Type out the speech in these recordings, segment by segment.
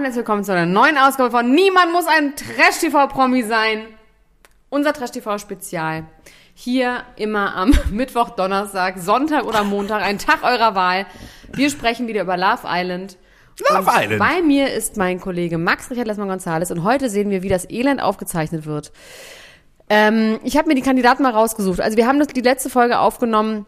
Und herzlich willkommen zu einer neuen Ausgabe von Niemand muss ein Trash-TV-Promi sein. Unser Trash-TV-Spezial. Hier immer am Mittwoch, Donnerstag, Sonntag oder Montag, ein Tag eurer Wahl. Wir sprechen wieder über Love Island. Love und Island. Bei mir ist mein Kollege Max Richard Lessmann Gonzales und heute sehen wir, wie das Elend aufgezeichnet wird. Ähm, ich habe mir die Kandidaten mal rausgesucht. Also wir haben das, die letzte Folge aufgenommen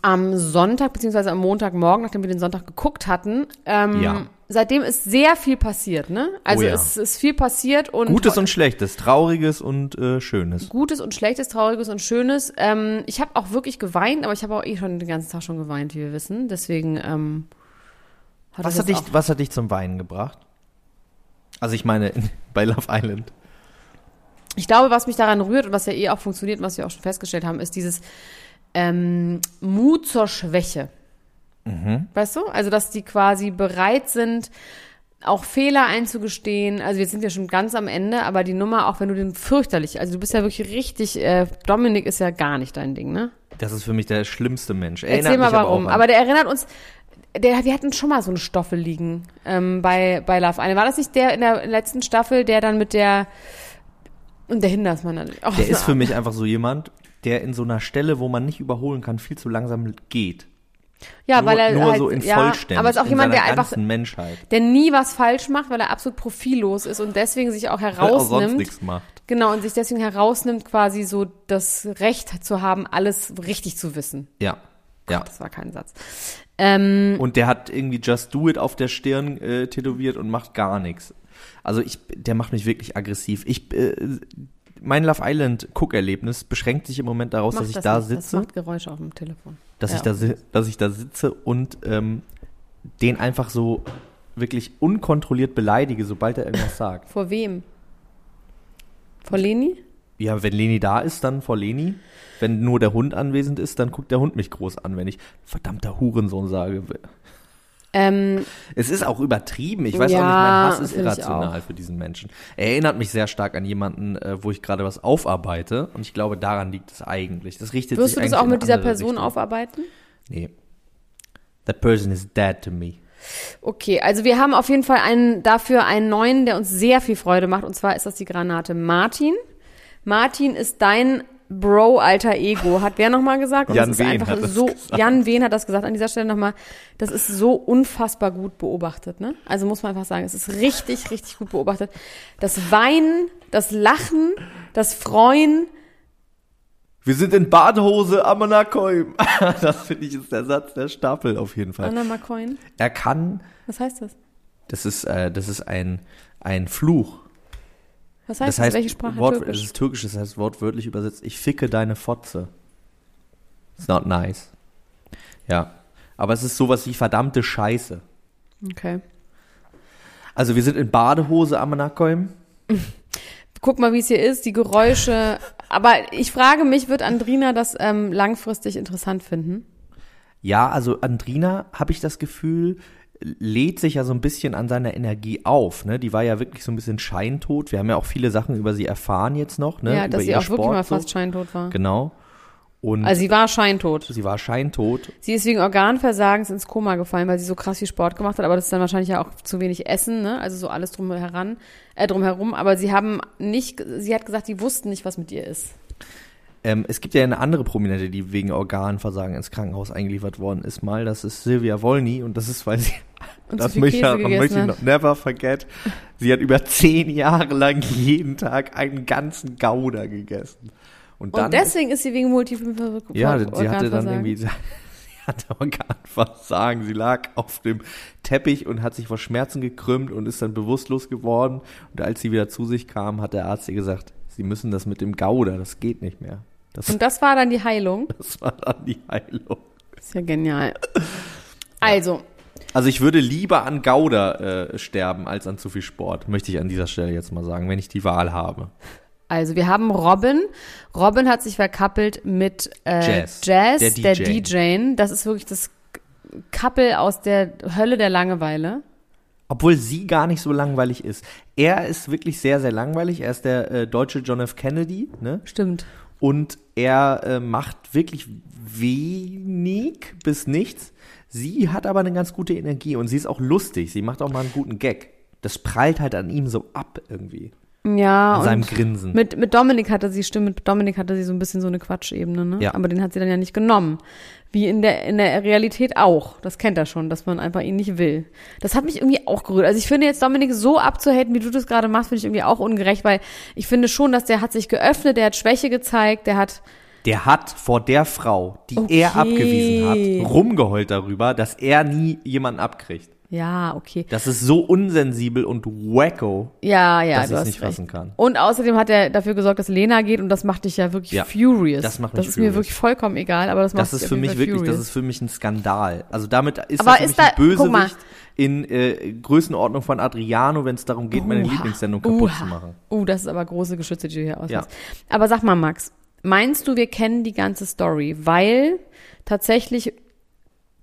am Sonntag beziehungsweise am Montagmorgen, nachdem wir den Sonntag geguckt hatten. Ähm, Ja. Seitdem ist sehr viel passiert, ne? Also Oh ja. es ist viel passiert und Gutes und Schlechtes, Trauriges und äh, Schönes. Gutes und Schlechtes, Trauriges und Schönes. Ähm, ich habe auch wirklich geweint, aber ich habe auch eh schon den ganzen Tag schon geweint, wie wir wissen. Deswegen ähm, hat Was hat, dich, was hat dich zum Weinen gebracht? Also ich meine, in, bei Love Island. Ich glaube, was mich daran rührt und was ja eh auch funktioniert und was wir auch schon festgestellt haben, ist dieses ähm, Mut zur Schwäche. Weißt du? Also, dass die quasi bereit sind, auch Fehler einzugestehen. Also wir sind ja schon ganz am Ende, aber die Nummer, auch wenn du den fürchterlich, also du bist ja wirklich richtig, äh, Dominik ist ja gar nicht dein Ding, ne? Das ist für mich der schlimmste Mensch. Erzähl Erinnert mal mich aber warum. an- Aber, der erinnert uns, der, wir hatten schon mal so eine Stoffel liegen ähm, bei, bei Love Island. War das nicht der in der letzten Staffel, der dann mit der und der Hindersmann dann. Oh, der ist für mich einfach so jemand, der in so einer Stelle, wo man nicht überholen kann, viel zu langsam geht. ja, nur, weil er nur halt, so in ja, aber es ist auch jemand, der einfach, Menschheit. der nie was falsch macht, weil er absolut profillos ist und deswegen sich auch er auch herausnimmt. nichts macht. Genau, und sich deswegen herausnimmt, quasi so das Recht zu haben, alles richtig zu wissen. Ja. Ja. Das war kein Satz. Ähm, Und der hat irgendwie Just Do It auf der Stirn äh, tätowiert und macht gar nichts. Also ich, der macht mich wirklich aggressiv. Ich, äh, mein Love Island Guckerlebnis beschränkt sich im Moment daraus, dass ich das da nicht. Das sitze, macht Geräusche auf dem Telefon. dass Ja. ich da, si- dass ich da sitze und ähm, den einfach so wirklich unkontrolliert beleidige, sobald er irgendwas sagt. Vor wem? Vor Leni? Ja, wenn Leni da ist, dann vor Leni. Wenn nur der Hund anwesend ist, dann guckt der Hund mich groß an, wenn ich verdammter Hurensohn sage. Ähm, Es ist auch übertrieben. Ich weiß Ja, auch nicht, mein Hass ist irrational für diesen Menschen. Er erinnert mich sehr stark an jemanden, äh, wo ich gerade was aufarbeite. Und ich glaube, daran liegt es eigentlich. Das richtet wirst sich du das auch mit dieser Person Richtung. aufarbeiten? Nee. That person is dead to me. Okay, also wir haben auf jeden Fall einen, dafür einen neuen, der uns sehr viel Freude macht. Und zwar ist das die Granate Martin. Martin ist dein Bro alter Ego, hat wer nochmal gesagt? Und Jan das ist Wehn einfach hat das so, gesagt. Jan Wehn hat das gesagt. An dieser Stelle nochmal, das ist so unfassbar gut beobachtet, ne? Also muss man einfach sagen, es ist richtig, richtig gut beobachtet. Das Weinen, das Lachen, das Freuen, Wir sind in Badehose am Anakoim. Das finde ich ist der Satz der Staffel auf jeden Fall. McCoy. Er kann, Was heißt das? das ist, äh, das ist ein, ein Fluch. Was heißt Das heißt, Welche Sprache? Wort, Türkisch? es ist türkisch, das heißt wortwörtlich übersetzt, ich ficke deine Fotze. It's not nice. Ja. Aber es ist sowas wie verdammte Scheiße. Okay. Also wir sind in Badehose am Anakoim. Guck mal, wie es hier ist, die Geräusche. Aber ich frage mich, wird Andrina das ähm, langfristig interessant finden? Ja, also Andrina, habe ich das Gefühl, lädt sich ja so ein bisschen an seiner Energie auf. Ne? Die war ja wirklich so ein bisschen scheintot. Wir haben ja auch viele Sachen über sie erfahren jetzt noch. Ne? ja, über dass sie auch wirklich Sport mal so. fast scheintot war. Genau. Und Also sie war scheintot. sie war scheintot. Sie ist wegen Organversagens ins Koma gefallen, weil sie so krass viel Sport gemacht hat, aber das ist dann wahrscheinlich ja auch zu wenig Essen, ne? Also so alles drum heran, äh, drumherum. Aber sie haben nicht, sie hat gesagt, die wussten nicht, was mit ihr ist. Ähm, es gibt ja eine andere Prominente, die wegen Organversagen ins Krankenhaus eingeliefert worden ist, mal. Das ist Silvia Wolny und das ist, weil sie, Und das möchte, möchte ich noch never forget. Sie hat über zehn Jahre lang jeden Tag einen ganzen Gouda gegessen. Und dann, Und deswegen ist sie wegen Multiple ja, sie hatte dann irgendwie, sie hatte Organversagen. Sie lag auf dem Teppich und hat sich vor Schmerzen gekrümmt und ist dann bewusstlos geworden. Und als sie wieder zu sich kam, hat der Arzt ihr gesagt, sie müssen das mit dem Gouda, das geht nicht mehr. Das, Und das war dann die Heilung. das war dann die Heilung. Ist ja genial. Also, Also ich würde lieber an Gouda äh, sterben als an zu viel Sport, möchte ich an dieser Stelle jetzt mal sagen, wenn ich die Wahl habe. Also wir haben Robin. Robin hat sich verkappelt mit äh, Jazz, Jazz, der der, DJ. DJ. Das ist wirklich das Couple aus der Hölle der Langeweile. Obwohl sie gar nicht so langweilig ist. Er ist wirklich sehr, sehr langweilig. Er ist der äh, deutsche John F. Kennedy, ne? Stimmt. Und er äh, macht wirklich wenig bis nichts. Sie hat aber eine ganz gute Energie und sie ist auch lustig. Sie macht auch mal einen guten Gag. Das prallt halt an ihm so ab irgendwie. Ja. An seinem Grinsen. Mit, mit Dominik hatte sie, stimmt, mit Dominik hatte sie so ein bisschen so eine Quatschebene, ne? Ja. Aber den hat sie dann ja nicht genommen. Wie in der, in der Realität auch. Das kennt er schon, dass man einfach ihn nicht will. Das hat mich irgendwie auch gerührt. Also ich finde jetzt Dominik so abzuhaten, wie du das gerade machst, finde ich irgendwie auch ungerecht, weil ich finde schon, dass der hat sich geöffnet, der hat Schwäche gezeigt, der hat, Der hat vor der Frau, die Okay. er abgewiesen hat, rumgeheult darüber, dass er nie jemanden abkriegt. ja, okay. Das ist so unsensibel und wacko. Ja, ja, dass ich's hast nicht recht. fassen kann. Und außerdem hat er dafür gesorgt, dass Lena geht und das macht dich ja wirklich Ja, furious. das macht mich Das ist mir furious. wirklich vollkommen egal, aber das macht Das ist für mich wirklich, das furious. ist für mich ein Skandal. Also damit ist Aber er für ist mich da- ein. Bösewicht in äh, Größenordnung von Adriano, wenn es darum geht, meine Uha. Lieblingssendung kaputt Uha. zu machen. Uh, das ist aber große Geschütze, die du hier ausmachst. Ja. Aber sag mal, Max, meinst du, wir kennen die ganze Story? Weil tatsächlich,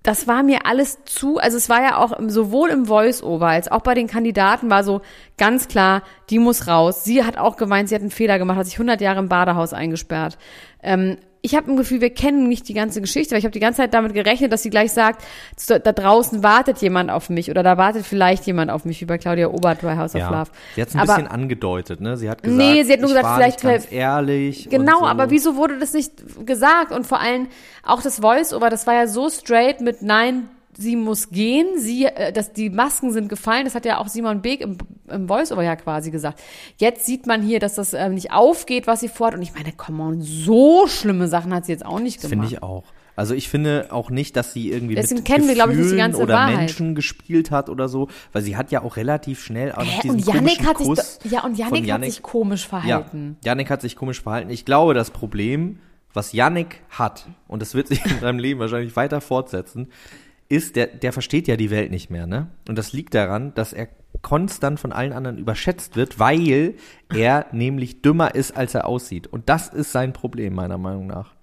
das war mir alles zu, also es war ja auch sowohl im Voice-Over als auch bei den Kandidaten war so ganz klar, die muss raus. Sie hat auch gemeint, sie hat einen Fehler gemacht, hat sich 100 Jahre im Badehaus eingesperrt. Ähm, ich habe ein Gefühl, wir kennen nicht die ganze Geschichte, weil ich habe die ganze Zeit damit gerechnet, dass sie gleich sagt, da draußen wartet jemand auf mich oder da wartet vielleicht jemand auf mich, wie bei Claudia Obert bei House of Ja. Love. Sie hat es ein Aber- bisschen angedeutet, ne? Sie hat gesagt, Nee, sie hat nur gesagt, vielleicht ganz ehrlich. Genau, so. aber wieso wurde das nicht gesagt? Und vor allem auch das Voice-Over, das war ja so straight mit Nein, sie muss gehen, sie, äh, dass die Masken sind gefallen, das hat ja auch Simon Beek im, im Voice-Over ja quasi gesagt. Jetzt sieht man hier, dass das ähm, nicht aufgeht, was sie vorhat. Und ich meine, come on, so schlimme Sachen hat sie jetzt auch nicht gemacht. finde ich auch. Also ich finde auch nicht, dass sie irgendwie Deswegen mit kennen wir, glaube ich, nicht die Gefühlen ganze oder Wahrheit. Menschen gespielt hat oder so, weil sie hat ja auch relativ schnell auch Hä? diesen Und Yannick hat sich, Kuss do- ja, und von Yannick hat Yannick. sich komisch verhalten. Ja, Yannick hat sich komisch verhalten. Ich glaube, das Problem, was Yannick hat, und das wird sich in seinem Leben wahrscheinlich weiter fortsetzen, ist, der, der versteht ja die Welt nicht mehr, ne? Und das liegt daran, dass er konstant von allen anderen überschätzt wird, weil er nämlich dümmer ist, als er aussieht. Und das ist sein Problem, meiner Meinung nach.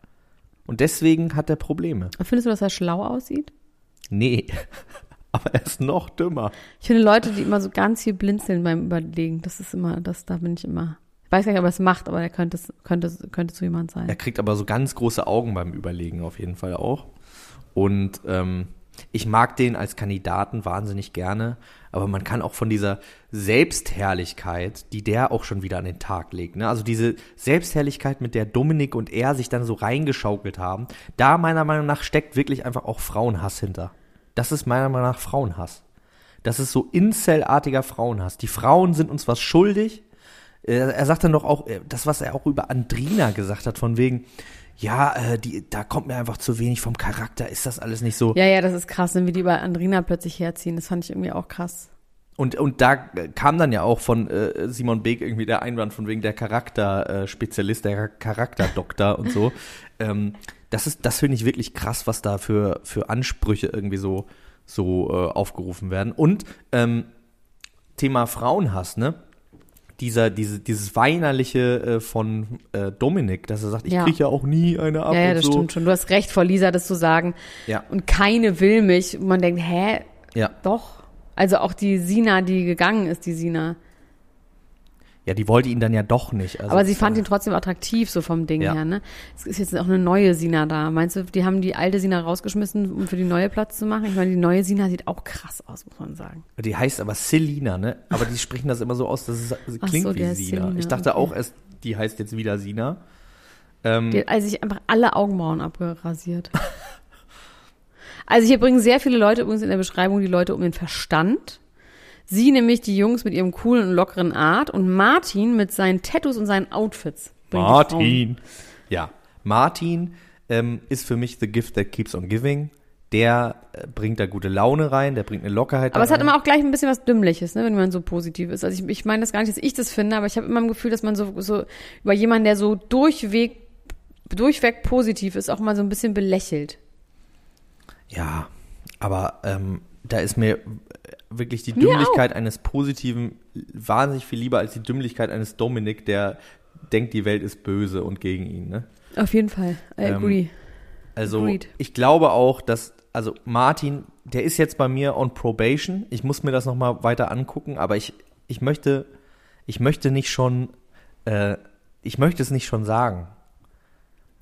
Und deswegen hat er Probleme. Findest du, dass er schlau aussieht? Nee. Aber er ist noch dümmer. Ich finde Leute, die immer so ganz viel blinzeln beim Überlegen, das ist immer, das, da bin ich immer. Ich weiß gar nicht, ob er es macht, aber er könnte, könnte, könnte so jemand sein. Er kriegt aber so ganz große Augen beim Überlegen auf jeden Fall auch. Und ähm, ich mag den als Kandidaten wahnsinnig gerne, aber man kann auch von dieser Selbstherrlichkeit, die der auch schon wieder an den Tag legt, ne? also diese Selbstherrlichkeit, mit der Dominik und er sich dann so reingeschaukelt haben, da meiner Meinung nach steckt wirklich einfach auch Frauenhass hinter. Das ist meiner Meinung nach Frauenhass. Das ist so Incel-artiger Frauenhass. Die Frauen sind uns was schuldig. Er, sagt dann doch auch, äh, das, was er auch über Andrina gesagt hat, von wegen, ja, äh, die, da kommt mir einfach zu wenig vom Charakter, ist das alles nicht so. Ja, ja, das ist krass, ne, wie die bei Andrina plötzlich herziehen. Das fand ich irgendwie auch krass. Und, und da kam dann ja auch von äh, Simon Beek irgendwie der Einwand von wegen der Charakterspezialist, der Charakterdoktor und so. Ähm, das ist, das finde ich wirklich krass, was da für, für Ansprüche irgendwie so, so äh, aufgerufen werden. Und ähm, Thema Frauenhass, ne? Dieser, diese, dieses Weinerliche äh, von äh, Dominik, dass er sagt, ich Ja. kriege ja auch nie eine ab ja, ja, das so. stimmt schon. Du hast recht, vor Lisa das zu sagen. Ja. Und keine will mich. Und man denkt, hä, Ja. doch. Also auch die Sina, die gegangen ist, die Sina. Ja, die wollte ihn dann ja doch nicht. Also Aber sie fand ihn trotzdem attraktiv, so vom Ding Ja. her, ne? Es ist jetzt auch eine neue Sina da. Meinst du, die haben die alte Sina rausgeschmissen, um für die neue Platz zu machen? Ich meine, die neue Sina sieht auch krass aus, muss man sagen. Die heißt aber Selina, ne? Aber die sprechen das immer so aus, dass es klingt so, wie Sina. Selina, ich dachte okay. auch erst, die heißt jetzt wieder Sina. Ähm, Die hat also sich einfach alle Augenbrauen abgerasiert. also hier bringen sehr viele Leute übrigens in der Beschreibung die Leute um den Verstand. Sie nämlich die Jungs mit ihrem coolen und lockeren Art und Martin mit seinen Tattoos und seinen Outfits. bringt die Frauen. Martin. Ja, Martin ähm, ist für mich the gift that keeps on giving. Der äh, bringt da gute Laune rein, der bringt eine Lockerheit Aber es hat rein. immer auch gleich ein bisschen was Dümmliches, ne, wenn man so positiv ist. Also ich, ich meine das gar nicht, dass ich das finde, aber ich habe immer ein Gefühl, dass man so, so über jemanden, der so durchweg, durchweg positiv ist, auch mal so ein bisschen belächelt. Ja, aber ähm, da ist mir wirklich die Dümmlichkeit eines Positiven wahnsinnig viel lieber als die Dümmlichkeit eines Dominik, der denkt, die Welt ist böse und gegen ihn. Ne? Auf jeden Fall. I Ähm, agree. Also Agreed. ich glaube auch, dass, also Martin, der ist jetzt bei mir on probation. Ich muss mir das nochmal weiter angucken, aber ich, ich möchte, ich möchte nicht schon, äh, ich möchte es nicht schon sagen.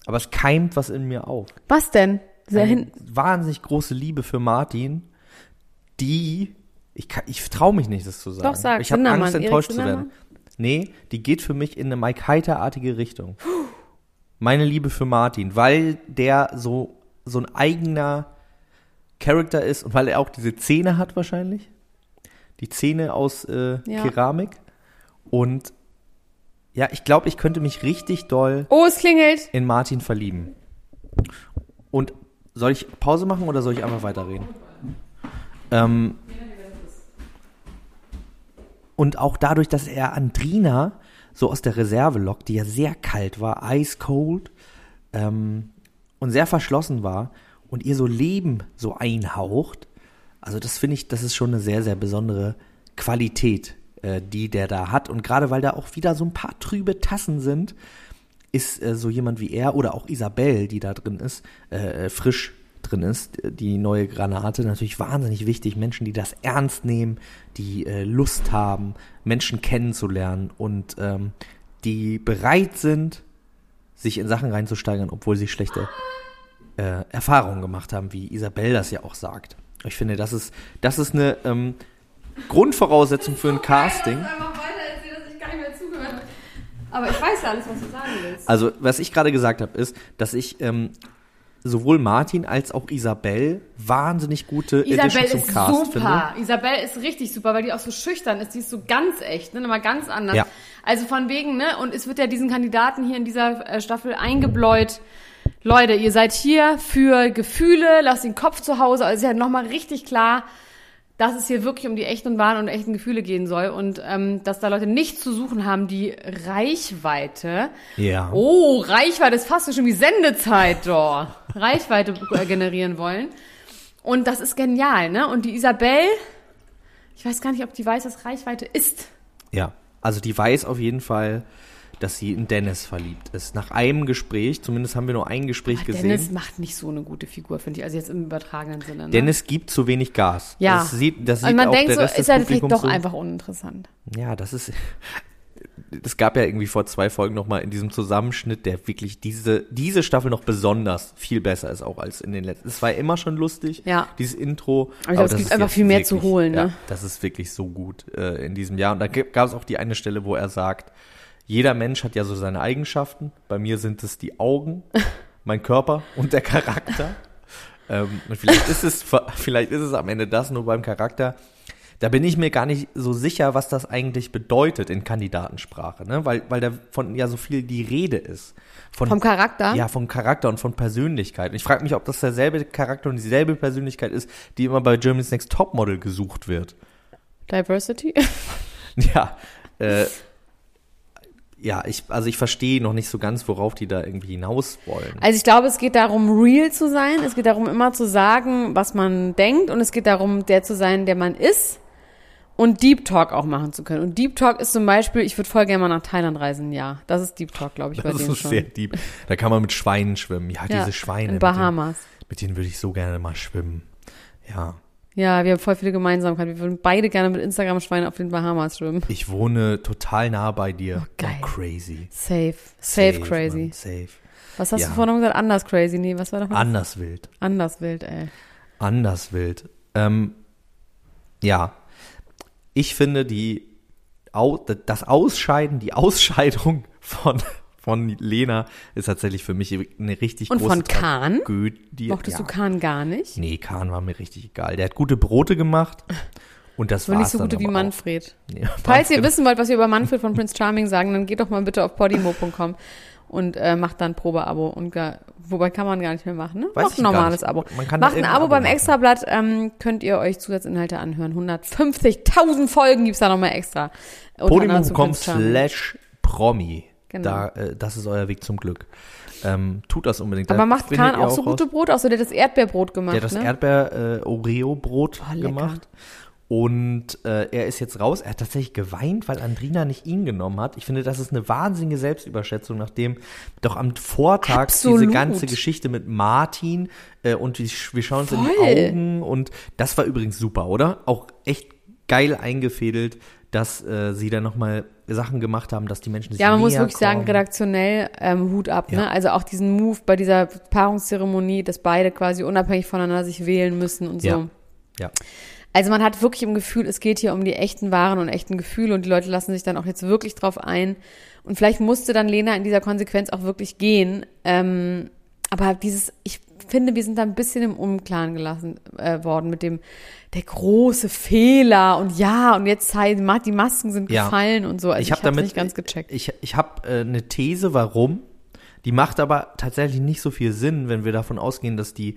Aber es keimt was in mir auf. Was denn? Sehr Eine wahnsinnig große Liebe für Martin, die, ich, kann- ich traue mich nicht, das zu sagen. Doch, sag, ich habe Angst, enttäuscht zu werden. Nee, die geht für mich in eine Mike Heiter-artige Richtung. Meine Liebe für Martin, weil der so, so ein eigener Charakter ist und weil er auch diese Zähne hat wahrscheinlich. Die Zähne aus äh, Ja. Keramik. Und ja, ich glaube, ich könnte mich richtig doll Oh, es klingelt. in Martin verlieben. Und soll ich Pause machen oder soll ich einfach weiterreden? Ähm, und auch dadurch, dass er Andrina so aus der Reserve lockt, die ja sehr kalt war, ice cold ähm, und sehr verschlossen war und ihr so Leben so einhaucht, also das finde ich, das ist schon eine sehr, sehr besondere Qualität, äh, die der da hat. Und gerade weil da auch wieder so ein paar trübe Tassen sind, ist äh, so jemand wie er oder auch Isabel, die da drin ist, äh, frisch drin ist, die neue Granate, natürlich wahnsinnig wichtig. Menschen, die das ernst nehmen, die äh, Lust haben, Menschen kennenzulernen und ähm, die bereit sind, sich in Sachen reinzusteigern, obwohl sie schlechte äh, Erfahrungen gemacht haben, wie Isabel das ja auch sagt. Ich finde, das ist, das ist eine ähm, Grundvoraussetzung für ein Casting. einfach weiter erzählen, dass ich gar nicht mehr zugehört Aber ich weiß ja alles, was du sagen willst. Also, was ich gerade gesagt habe, ist, dass ich ähm, sowohl Martin als auch Isabel wahnsinnig gute Isabel zum ist Cast super. finde. Isabel ist richtig super, weil die auch so schüchtern ist. Die ist so ganz echt, ne? Mal ganz anders. Ja. Also von wegen, ne? Und es wird ja diesen Kandidaten hier in dieser äh, Staffel eingebläut. Leute, ihr seid hier für Gefühle, lasst den Kopf zu Hause. Also ist ja nochmal richtig klar, dass es hier wirklich um die echten und wahren und echten Gefühle gehen soll und ähm, dass da Leute nichts zu suchen haben, die Reichweite. Ja. Oh, Reichweite ist fast schon wie Sendezeit, doch. Reichweite generieren wollen. Und das ist genial, ne? Und die Isabel, ich weiß gar nicht, ob die weiß, was Reichweite ist. Ja. Also, die weiß auf jeden Fall, dass sie in Dennis verliebt ist. Nach einem Gespräch, zumindest haben wir nur ein Gespräch Aber gesehen. Dennis macht nicht so eine gute Figur, finde ich. Also jetzt im übertragenen Sinne. Ne? Dennis gibt zu wenig Gas. ja. Das sieht, das sieht und man auch denkt so, ist er vielleicht doch so. einfach uninteressant. Ja, das ist. Es gab ja irgendwie vor zwei Folgen nochmal in diesem Zusammenschnitt, der wirklich diese, diese Staffel noch besonders viel besser ist, auch als in den letzten. Es war ja immer schon lustig, Ja. dieses Intro. Aber ich glaube, es gibt einfach viel mehr zu wirklich- holen, ne? Ja, das ist wirklich so gut äh, in diesem Jahr. Und da gab es auch die eine Stelle, wo er sagt, jeder Mensch hat ja so seine Eigenschaften. Bei mir sind es die Augen, mein Körper und der Charakter. ähm, und vielleicht ist es, vielleicht ist es am Ende das nur beim Charakter. Da bin ich mir gar nicht so sicher, was das eigentlich bedeutet in Kandidatensprache, ne? Weil, weil davon ja so viel die Rede ist. Von, Vom Charakter? Ja, vom Charakter und von Persönlichkeit. Und ich frage mich, ob das derselbe Charakter und dieselbe Persönlichkeit ist, die immer bei Germany's Next Topmodel gesucht wird. Diversity? Ja, äh, ja, ich, also ich verstehe noch nicht so ganz, worauf die da irgendwie hinaus wollen. Also ich glaube, es geht darum, real zu sein. Es geht darum, immer zu sagen, was man denkt. Und es geht darum, der zu sein, der man ist. Und Deep Talk auch machen zu können. Und Deep Talk ist zum Beispiel, ich würde voll gerne mal nach Thailand reisen, ja. Das ist Deep Talk, glaube ich, bei Das denen ist schon. sehr deep. Da kann man mit Schweinen schwimmen. Ja, ja, diese Schweine. In Bahamas. Mit denen, mit denen würde ich so gerne mal schwimmen. Ja. Ja, wir haben voll viele Gemeinsamkeiten. Wir würden beide gerne mit Instagram-Schweinen auf den Bahamas schwimmen. Ich wohne total nah bei dir. Oh, geil. crazy. Safe. Safe, Mann, crazy. safe. Was hast Ja. du vorhin noch gesagt? Anders crazy. Nee, was war doch noch? Anders wild. Anders wild, ey. Anders wild. Ähm, ja. Ich finde die, das Ausscheiden, die Ausscheidung von, von Lena ist tatsächlich für mich eine richtig Und große von Kahn? Tragödie. Mochtest ja. du Kahn gar nicht? Nee, Kahn war mir richtig egal. Der hat gute Brote gemacht und das war nicht so gute wie Manfred. Ja, Falls ihr wissen wollt, was wir über Manfred von Prince Charming sagen, dann geht doch mal bitte auf podimo.com und äh, macht dann Probeabo. Und gar, wobei kann man gar nicht mehr machen, ne? Weiß Macht ein normales. Abo. Man kann macht ein Abo Abo beim. Extrablatt, ähm, könnt ihr euch Zusatzinhalte anhören. 150.000 Folgen gibt's da nochmal extra. Podimo.com slash Promi. Genau. Da, äh, das ist euer Weg zum Glück. Ähm, tut das unbedingt. Aber Da macht Kahn auch so raus- gute Brote? Außer der hat das Erdbeerbrot gemacht, Der hat das ne? Erdbeer-Oreo-Brot Oh, lecker. gemacht. Und äh, er ist jetzt raus. Er hat tatsächlich geweint, weil Andrina nicht ihn genommen hat. Ich finde, das ist eine wahnsinnige Selbstüberschätzung, nachdem doch am Vortag Absolut. diese ganze Geschichte mit Martin äh, und wir, wir schauen uns in die Voll. Augen und das war übrigens super, oder? Auch echt geil eingefädelt, dass äh, sie da nochmal Sachen gemacht haben, dass die Menschen sich Ja, man muss wirklich sagen, kommen. redaktionell ähm, Hut ab. Ja. Ne? Also auch diesen Move bei dieser Paarungszeremonie, dass beide quasi unabhängig voneinander sich wählen müssen und so. Ja. Ja. Also man hat wirklich im Gefühl, es geht hier um die echten Waren und echten Gefühle und die Leute lassen sich dann auch jetzt wirklich drauf ein. Und vielleicht musste dann Lena in dieser Konsequenz auch wirklich gehen. Ähm, aber dieses, ich finde, wir sind da ein bisschen im Unklaren gelassen äh, worden mit dem, der große Fehler und ja, und jetzt ma- die Masken sind Ja. gefallen und so. Also ich habe damit nicht ganz gecheckt. Ich, ich habe äh, eine These, warum. Die macht aber tatsächlich nicht so viel Sinn, wenn wir davon ausgehen, dass die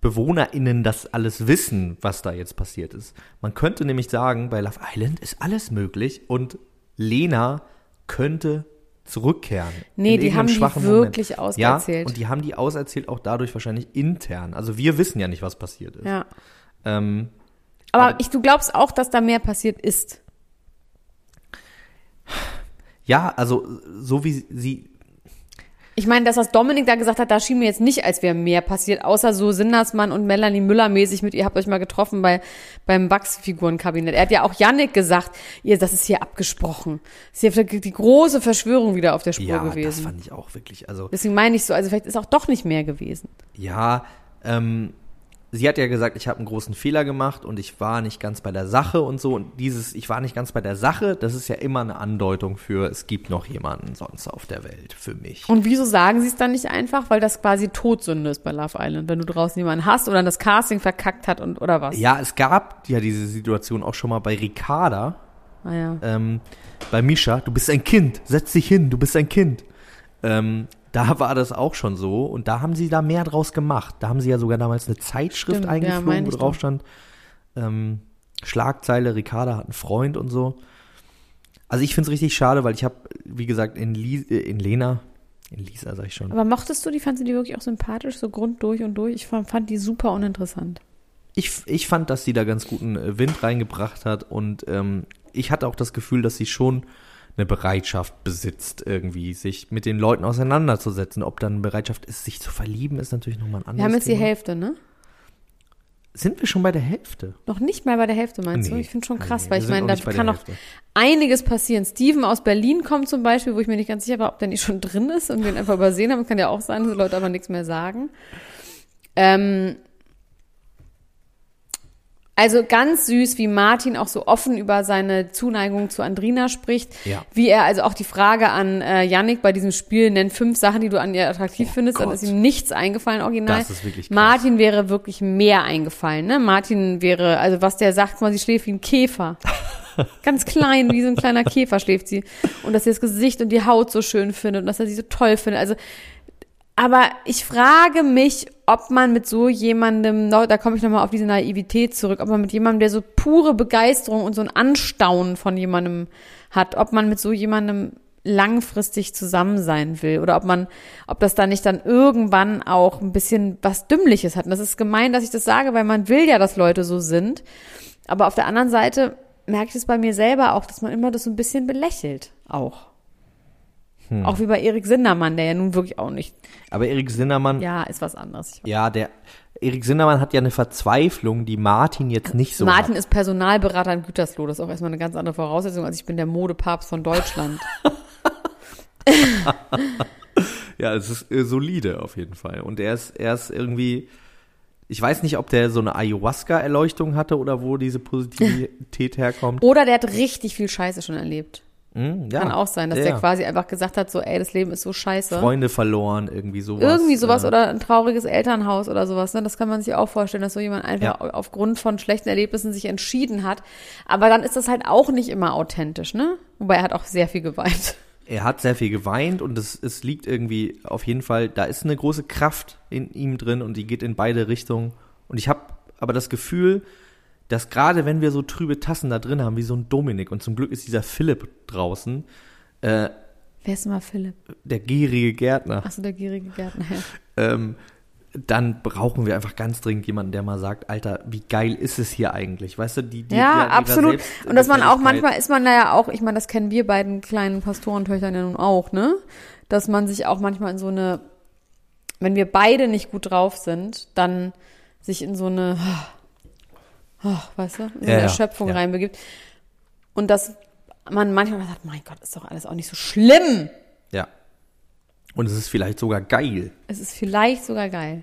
BewohnerInnen das alles wissen, was da jetzt passiert ist. Man könnte nämlich sagen, bei Love Island ist alles möglich und Lena könnte zurückkehren. Nee, die haben die wirklich Moment. auserzählt. Ja, und die haben die auserzählt auch dadurch wahrscheinlich intern. Also wir wissen ja nicht, was passiert ist. ja. Ähm, Aber, ich, du glaubst auch, dass da mehr passiert ist. ja, also so wie sie Ich meine, das, was Dominik da gesagt hat, da schien mir jetzt nicht, als wäre mehr passiert, außer so Sinnersmann und Melanie Müller mäßig mit, ihr habt euch mal getroffen bei, beim Wachsfigurenkabinett. Er hat ja auch Yannick gesagt, ihr, das ist hier abgesprochen. Das ist hier die große Verschwörung wieder auf der Spur ja, das gewesen. fand ich auch wirklich, also Deswegen meine ich so, also vielleicht ist auch doch nicht mehr gewesen. Ja, ähm, sie hat ja gesagt, ich habe einen großen Fehler gemacht und ich war nicht ganz bei der Sache und so. Und dieses, ich war nicht ganz bei der Sache, das ist ja immer eine Andeutung für, es gibt noch jemanden sonst auf der Welt für mich. Und wieso sagen sie es dann nicht einfach? Weil das quasi Todsünde ist bei Love Island, wenn du draußen jemanden hast oder das Casting verkackt hat und oder was? Ja, es gab ja diese Situation auch schon mal bei Ricarda, Ah, ja. ähm, bei Misha, du bist ein Kind, setz dich hin, du bist ein Kind. Ähm, da war das auch schon so und da haben sie da mehr draus gemacht. Da haben sie ja sogar damals eine Zeitschrift Stimmt, ja, eingeflogen, meine wo drauf stand, ähm, Schlagzeile, Ricarda hat einen Freund und so. Also ich finde es richtig schade, weil ich habe, wie gesagt, in, Li äh, in Lena, in Lisa sag ich schon, Aber mochtest du die, fandst du die wirklich auch sympathisch, so Grund durch und durch? Ich fand, fand die super uninteressant. ich, ich fand, dass sie da ganz guten äh, Wind reingebracht hat und ähm, ich hatte auch das Gefühl, dass sie schon eine Bereitschaft besitzt, irgendwie sich mit den Leuten auseinanderzusetzen. Ob dann Bereitschaft ist, sich zu verlieben, ist natürlich nochmal ein anderes Wir haben jetzt die Thema. Hälfte, ne? Sind wir schon bei der Hälfte? Noch nicht mal bei der Hälfte, meinst du? Nee. Ich finde schon Nee, krass, wir weil ich meine, da kann noch einiges passieren. Steven aus Berlin kommt zum Beispiel, wo ich mir nicht ganz sicher war, ob der nicht schon drin ist und wir ihn einfach übersehen haben. Kann ja auch sein, dass die Leute aber nichts mehr sagen. Ähm, also ganz süß, wie Martin auch so offen über seine Zuneigung zu Andrina spricht. Ja. Wie er also auch die Frage an äh, Yannick bei diesem Spiel nennt, fünf Sachen, die du an ihr attraktiv findest, dann Gott. ist ihm nichts eingefallen original. Das ist wirklich krass. Martin wäre wirklich mehr eingefallen, ne? Martin wäre, also was der sagt, man, sie schläft wie ein Käfer. Ganz klein, wie so ein kleiner Käfer schläft sie. Und dass sie das Gesicht und die Haut so schön findet und dass er sie so toll findet. Also, aber ich frage mich, ob man mit so jemandem, da komme ich nochmal auf diese Naivität zurück, ob man mit jemandem, der so pure Begeisterung und so ein Anstaunen von jemandem hat, ob man mit so jemandem langfristig zusammen sein will oder ob man, ob das da nicht dann irgendwann auch ein bisschen was Dümmliches hat. Und das ist gemein, dass ich das sage, weil man will ja, dass Leute so sind. Aber auf der anderen Seite merke ich es bei mir selber auch, dass man immer das so ein bisschen belächelt auch. Auch wie bei Erik Sindermann, der ja nun wirklich auch nicht, Aber Erik Sinnermann, ja, ist was anderes. Ja, der Erik Sinnermann hat ja eine Verzweiflung, die Martin jetzt nicht so Martin hat. ist Personalberater in Gütersloh. Das ist auch erstmal eine ganz andere Voraussetzung, als ich bin der Modepapst von Deutschland. Ja, es ist äh, solide auf jeden Fall. Und er ist, er ist irgendwie, ich weiß nicht, ob der so eine Ayahuasca-Erleuchtung hatte oder wo diese Positivität herkommt. Oder der hat richtig viel Scheiße schon erlebt. Hm, ja, Kann auch sein, dass ja, der ja. quasi einfach gesagt hat, so, ey, das Leben ist so scheiße. Freunde verloren, irgendwie sowas. Irgendwie sowas ja. oder ein trauriges Elternhaus oder sowas. Ne? Das kann man sich auch vorstellen, dass so jemand einfach aufgrund von schlechten Erlebnissen sich entschieden hat. Aber dann ist das halt auch nicht immer authentisch, ne? Wobei er hat auch sehr viel geweint. Er hat sehr viel geweint und es, es liegt irgendwie auf jeden Fall, da ist eine große Kraft in ihm drin und die geht in beide Richtungen. Und ich habe aber das Gefühl, dass gerade wenn wir so trübe Tassen da drin haben, wie so ein Dominik, und zum Glück ist dieser Philipp draußen, äh, Wer ist mal Philipp? der gierige Gärtner, Achso, der gierige Gärtner. Ja. ähm, dann brauchen wir einfach ganz dringend jemanden, der mal sagt, Alter, wie geil ist es hier eigentlich? Weißt du, die, die Ja, die- ihrer absolut. Und dass man auch manchmal ist man da ja auch, ich meine, das kennen wir beiden kleinen Pastorentöchtern ja nun auch, ne? Dass man sich auch manchmal in so eine, wenn wir beide nicht gut drauf sind, dann sich in so eine, oh, weißt du, in so eine Ja, Erschöpfung ja. reinbegibt. Und dass man manchmal sagt, mein Gott, ist doch alles auch nicht so schlimm. Ja. Und es ist vielleicht sogar geil. Es ist vielleicht sogar geil.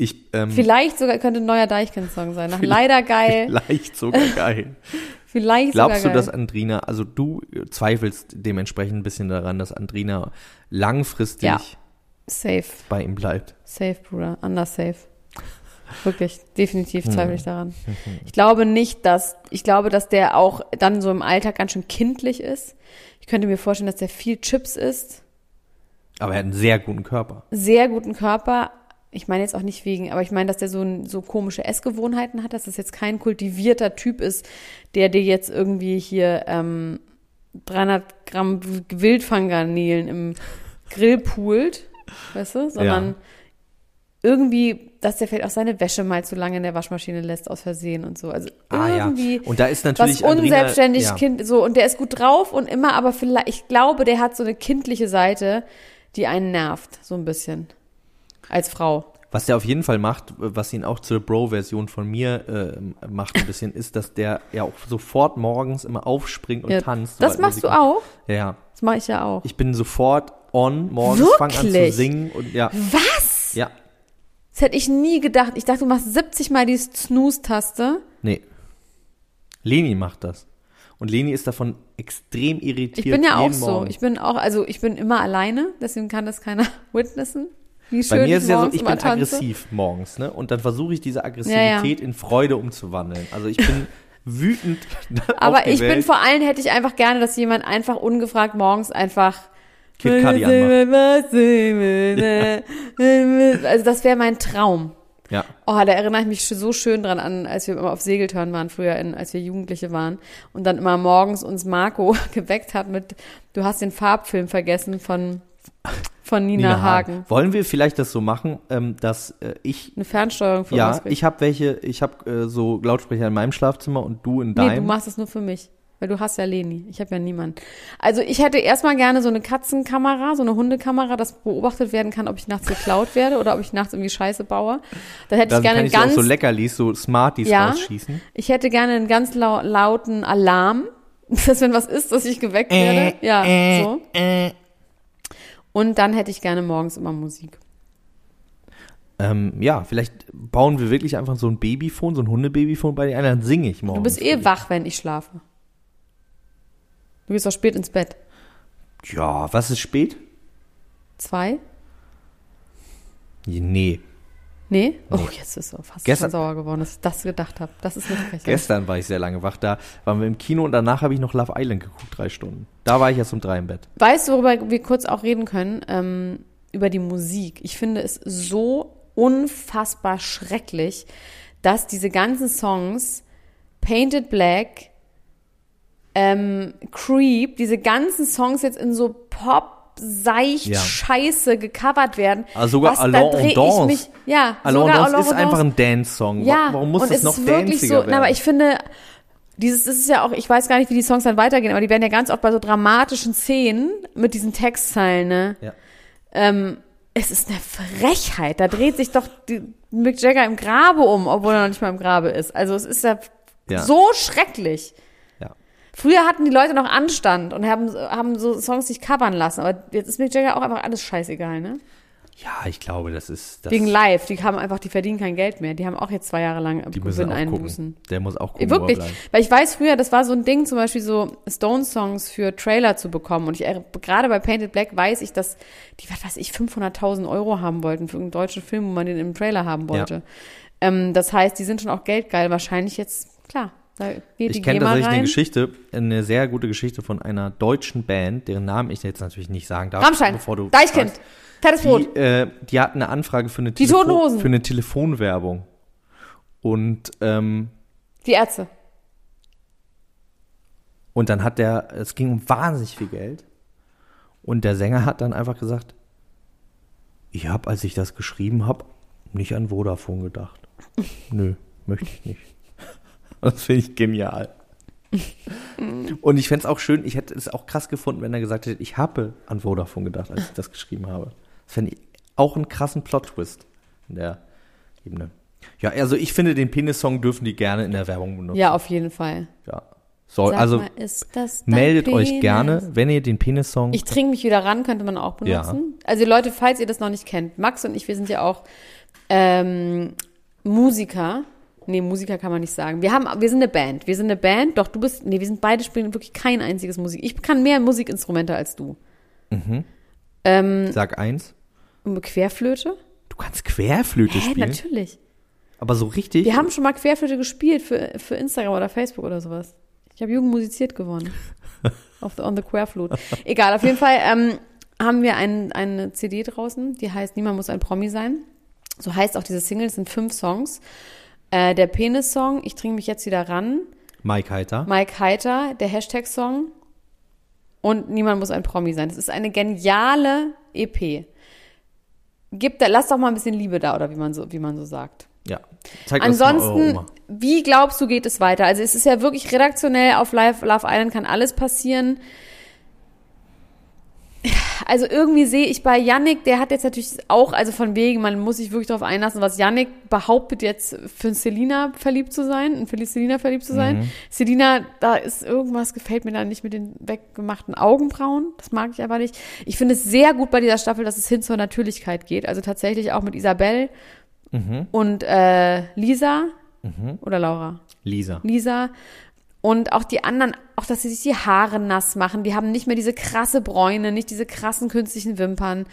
Ich, ähm, Vielleicht sogar könnte ein neuer Deichkind-Song sein. Nach leider geil, Vielleicht sogar geil. vielleicht Glaubst du, sogar geil. dass Andrina, also du zweifelst dementsprechend ein bisschen daran, dass Andrina langfristig Ja. Safe. bei ihm bleibt? Safe, Bruder. Anders safe. Wirklich, definitiv Hm. zweifle ich daran. Ich glaube nicht, dass, ich glaube, dass der auch dann so im Alltag ganz schön kindlich ist. Ich könnte mir vorstellen, dass der viel Chips isst, Aber er hat einen sehr guten Körper. sehr guten Körper. Ich meine jetzt auch nicht wegen, aber ich meine, dass der so, so komische Essgewohnheiten hat, dass das jetzt kein kultivierter Typ ist, der dir jetzt irgendwie hier ähm, 300 Gramm Wildfanggarnelen im Grill poolt, weißt du, sondern Ja. irgendwie, dass der vielleicht auch seine Wäsche mal zu lange in der Waschmaschine lässt aus Versehen und so. Also Ah ja. irgendwie Und da ist was natürlich Andrina- unselbstständig ja. Kind so und der ist gut drauf und immer, aber vielleicht, ich glaube, der hat so eine kindliche Seite, die einen nervt, so ein bisschen. Als Frau. Was der auf jeden Fall macht, was ihn auch zur Bro-Version von mir äh, macht ein bisschen, ist, dass der ja auch sofort morgens immer aufspringt und Ja, tanzt. das machst du auch? Ja, ja. Das mache ich ja auch. Ich bin sofort on, morgens fange an zu singen und ja, Was? ja, Das hätte ich nie gedacht. Ich dachte, du machst 70 Mal die Snooze-Taste. nee. Leni macht das. Und Leni ist davon extrem irritiert. Ich bin ja auch so. Morgen. Ich bin auch, also ich bin immer alleine, deswegen kann das keiner witnessen. Wie schön Bei mir ist es ja so, ich bin tanze. aggressiv morgens, ne? Und dann versuche ich diese Aggressivität in Freude umzuwandeln. Also ich bin wütend. Aber ich bin Welt. vor allem, hätte ich einfach gerne, dass jemand einfach ungefragt morgens einfach Kid Cudi Also das wäre mein Traum. Ja. Oh, da erinnere ich mich so schön dran an, als wir immer auf Segeltörn waren früher, in, als wir Jugendliche waren und dann immer morgens uns Marco geweckt hat mit Du hast den Farbfilm vergessen von von Nina, Nina Hagen. Hagen. Wollen wir vielleicht das so machen, ähm, dass äh, ich Eine Fernsteuerung für ja, uns. ich habe welche, ich habe äh, so Lautsprecher in meinem Schlafzimmer und du in Nee, du deinem. machst das nur für mich. Weil du hast ja Leni. Ich habe ja niemanden. Also ich hätte erstmal gerne so eine Katzenkamera, so eine Hundekamera, dass beobachtet werden kann, ob ich nachts geklaut werde oder ob ich nachts irgendwie Scheiße baue. Dann hätte dann ich gerne kann ich dir auch ganz, so Leckerlis, so Smarties Ja. rausschießen. ich hätte gerne einen ganz lau lauten Alarm, dass wenn was ist, dass ich geweckt werde. Ja, so. Und dann hätte ich gerne morgens immer Musik. Ähm, ja, vielleicht bauen wir wirklich einfach so ein Babyphone, so ein Hundebabyphone bei dir ein, dann singe ich morgens. Du bist eh wach, wenn ich schlafe. Du gehst auch spät ins Bett. Ja, was ist spät? Zwei? Nee. Nee? Oh, jetzt ist er fast Gestern- sauer geworden, dass ich das gedacht habe. Das ist eine Frechheit. Gestern war ich sehr lange wach. Da waren wir im Kino und danach habe ich noch Love Island geguckt, drei Stunden. Da war ich erst um drei im Bett. Weißt du, worüber wir kurz auch reden können? Ähm, über die Musik. Ich finde es so unfassbar schrecklich, dass diese ganzen Songs, Painted Black, ähm, Creep, diese ganzen Songs jetzt in so Pop, seicht, Ja. Scheiße gecovert werden. Also sogar dreh und ich Danse. mich, ja, Alors sogar Allons ist einfach Danse. ein Dance-Song. Ja, Warum muss und es noch ist wirklich so, werden? na, aber ich finde, dieses das ist ja auch, ich weiß gar nicht, wie die Songs dann weitergehen, aber die werden ja ganz oft bei so dramatischen Szenen mit diesen Textzeilen, ne? ja. Ähm, es ist eine Frechheit. Da dreht sich doch die Mick Jagger im Grabe um, obwohl er noch nicht mal im Grabe ist. Also es ist ja, Ja. so schrecklich. Ja. Früher hatten die Leute noch Anstand und haben, haben so Songs nicht covern lassen, aber jetzt ist Mick Jagger auch einfach alles scheißegal, ne? ja, ich glaube, das ist. Das, Wegen Live, die haben einfach, die verdienen kein Geld mehr. Die haben auch jetzt zwei Jahre lang die müssen auch Gewinneinbußen. gucken. Der muss auch gucken, Wirklich, weil ich weiß früher, das war so ein Ding, zum Beispiel so Stone-Songs für Trailer zu bekommen. Und ich er- gerade bei Painted Black weiß ich, dass die, was weiß ich, 500.000 Euro haben wollten für einen deutschen Film, wo man den im Trailer haben wollte. Ähm, das heißt, die sind schon auch geldgeil. Wahrscheinlich jetzt, klar, Ich kenne tatsächlich eine. Geschichte, eine sehr gute Geschichte von einer deutschen Band, deren Namen ich jetzt natürlich nicht sagen darf. Rammstein, bevor du Deichkind, fragst. fettes Brot. Die, äh, die hatten eine Anfrage für eine, Die Hosen. für eine Telefonwerbung. Und, ähm, Die Ärzte. Und dann hat der, es ging um wahnsinnig viel Geld. Und der Sänger hat dann einfach gesagt, ich habe, als ich das geschrieben habe, nicht an Vodafone gedacht. Nö, möchte ich nicht. Das finde ich genial. Und ich fände es auch schön, ich hätte es auch krass gefunden, wenn er gesagt hätte, ich habe an Vodafone gedacht, als ich das geschrieben habe. Das fände ich auch einen krassen Plot-Twist in der Ebene. Ja, also ich finde, den Penis-Song dürfen die gerne in der Werbung benutzen. Ja, auf jeden Fall. Ja. Soll, Sag also mal, meldet euch Penis? gerne, wenn ihr den Penis-Song. Ich trinke mich wieder ran, könnte man auch benutzen. Also Leute, falls ihr das noch nicht kennt, Max und ich, wir sind ja auch ähm, Musiker. Nee, Musiker kann man nicht sagen. Wir haben, wir sind eine Band. Wir sind eine Band, doch du bist, nee, wir sind beide spielen wirklich kein einziges Musik. Ich kann mehr Musikinstrumente als du. Ähm, Sag eins. Querflöte? Du kannst Querflöte Hä, spielen. natürlich. Aber so richtig. Wir haben schon mal Querflöte gespielt für, für Instagram oder Facebook oder sowas. Ich habe Jugend musiziert gewonnen. auf the, on the Querflute. Egal, auf jeden Fall ähm, haben wir ein, eine CD draußen, die heißt Niemand muss ein Promi sein. So heißt auch diese Single, es sind fünf Songs. Äh, der Penis-Song, ich trinke mich jetzt wieder ran. Mike Heiter. Mike Heiter, der Hashtag-Song. Und Niemand muss ein Promi sein. Das ist eine geniale EP. Gib da, lass doch mal ein bisschen Liebe da, oder wie man so, wie man so sagt. Ja. Zeig Ansonsten, wie glaubst du, geht es weiter? Also es ist ja wirklich redaktionell auf Live, Love Island kann alles passieren. Also irgendwie sehe ich bei Yannick, der hat jetzt natürlich auch, also von wegen, man muss sich wirklich darauf einlassen, was Yannick behauptet jetzt für Selina verliebt zu sein, in Selina verliebt zu sein. Mhm. Selina, da ist irgendwas, gefällt mir da nicht mit den weggemachten Augenbrauen. Das mag ich aber nicht. Ich finde es sehr gut bei dieser Staffel, dass es hin zur Natürlichkeit geht. Also tatsächlich auch mit Isabel Mhm. und äh, Lisa oder Laura. Lisa. Lisa. Und auch die anderen, auch dass sie sich die Haare nass machen. Die haben nicht mehr diese krasse Bräune, nicht diese krassen künstlichen Wimpern.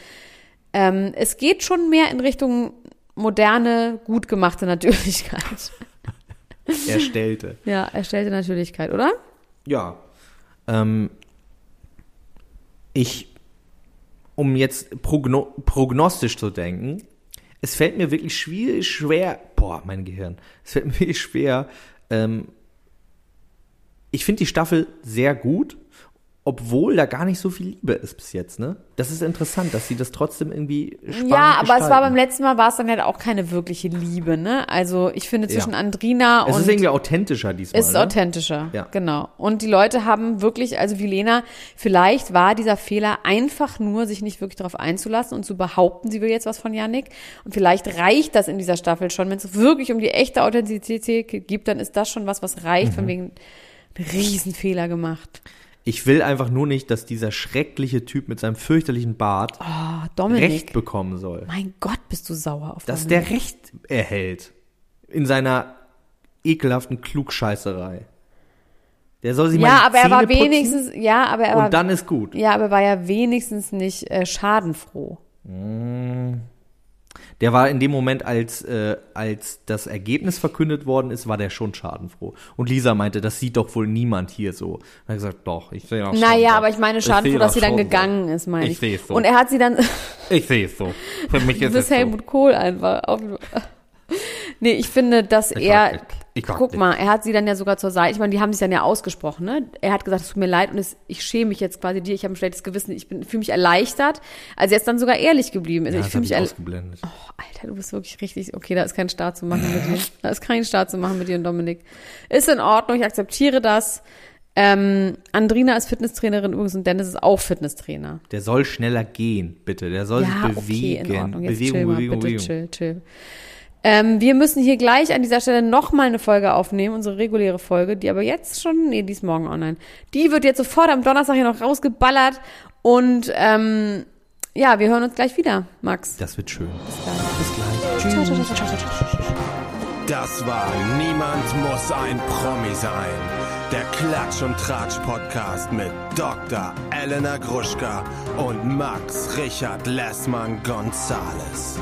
Ähm, es geht schon mehr in Richtung moderne, gut gemachte Natürlichkeit. Erstellte. Ja, erstellte Natürlichkeit, oder? Ja. Ähm, ich, um jetzt progno prognostisch zu denken, es fällt mir wirklich schwierig, schwer, boah, mein Gehirn, es fällt mir wirklich schwer, ähm, ich finde die Staffel sehr gut, obwohl da gar nicht so viel Liebe ist bis jetzt, ne? Das ist interessant, dass sie das trotzdem irgendwie spannend ja, aber es war gestalten. beim letzten Mal war es dann halt auch keine wirkliche Liebe, ne? Also ich finde zwischen Ja. Andrina Es und ist irgendwie authentischer diesmal, ist ne? authentischer. Ja. Genau. Und die Leute haben wirklich, also wie Lena, vielleicht war dieser Fehler einfach nur, sich nicht wirklich darauf einzulassen und zu behaupten, sie will jetzt was von Yannick. Und vielleicht reicht das in dieser Staffel schon. Wenn es wirklich um die echte Authentizität geht, dann ist das schon was, was reicht, Mhm. von wegen einen Riesenfehler gemacht. Ich will einfach nur nicht, dass dieser schreckliche Typ mit seinem fürchterlichen Bart Oh. Recht bekommen soll. Mein Gott, bist du sauer auf Dass Dominik. der Recht erhält. In seiner ekelhaften Klugscheißerei. Der soll sich mal Ja, aber er Zähne war putzen wenigstens, ja, aber er war, Und dann ist gut. ja, aber er war ja wenigstens nicht äh, schadenfroh. Der war in dem Moment, als, äh, als das Ergebnis verkündet worden ist, war der schon schadenfroh. Und Lisa meinte, das sieht doch wohl niemand hier so. Und er hat gesagt, doch, ich sehe das schon Naja, so. aber ich meine Ich schadenfroh, sehe dass das sie dann so. gegangen ist, meine ich. Ich sehe es so. Und er hat sie dann, Ich sehe es so. Für mich Du ist es bist so. Helmut Kohl einfach. Nee, ich finde, dass Ich er, dich. Ich guck mal, er hat sie dann ja sogar zur Seite, ich meine, die haben sich dann ja ausgesprochen, ne? Er hat gesagt, es tut mir leid und es, ich schäme mich jetzt quasi dir, ich habe ein schlechtes Gewissen, ich bin, fühle mich erleichtert. Also er ist dann sogar ehrlich geblieben. Also Ja, ich fühle mich ich ausgeblendet. Oh, Alter, du bist wirklich richtig, okay, da ist kein Start zu machen mit dir. Da ist kein Start zu machen mit dir und Dominik. Ist in Ordnung, ich akzeptiere das. Ähm, Andrina ist Fitnesstrainerin übrigens und Dennis ist auch Fitnesstrainer. Der soll schneller gehen, bitte. Der soll Ja, sich bewegen. okay, in Ordnung. Jetzt Bewegung, chill mal, Bewegung, bitte Bewegung. chill, chill. Ähm, wir müssen hier gleich an dieser Stelle nochmal eine Folge aufnehmen, unsere reguläre Folge, die aber jetzt schon, nee, die ist morgen online. Die wird jetzt sofort am Donnerstag hier noch rausgeballert und ähm, ja, wir hören uns gleich wieder, Max. Das wird schön. Ciao, ciao, ciao, ciao, ciao, ciao. Das war Niemand muss ein Promi sein. Der Klatsch und Tratsch Podcast mit Dr. Elena Gruschka und Max Richard Lessmann Gonzales.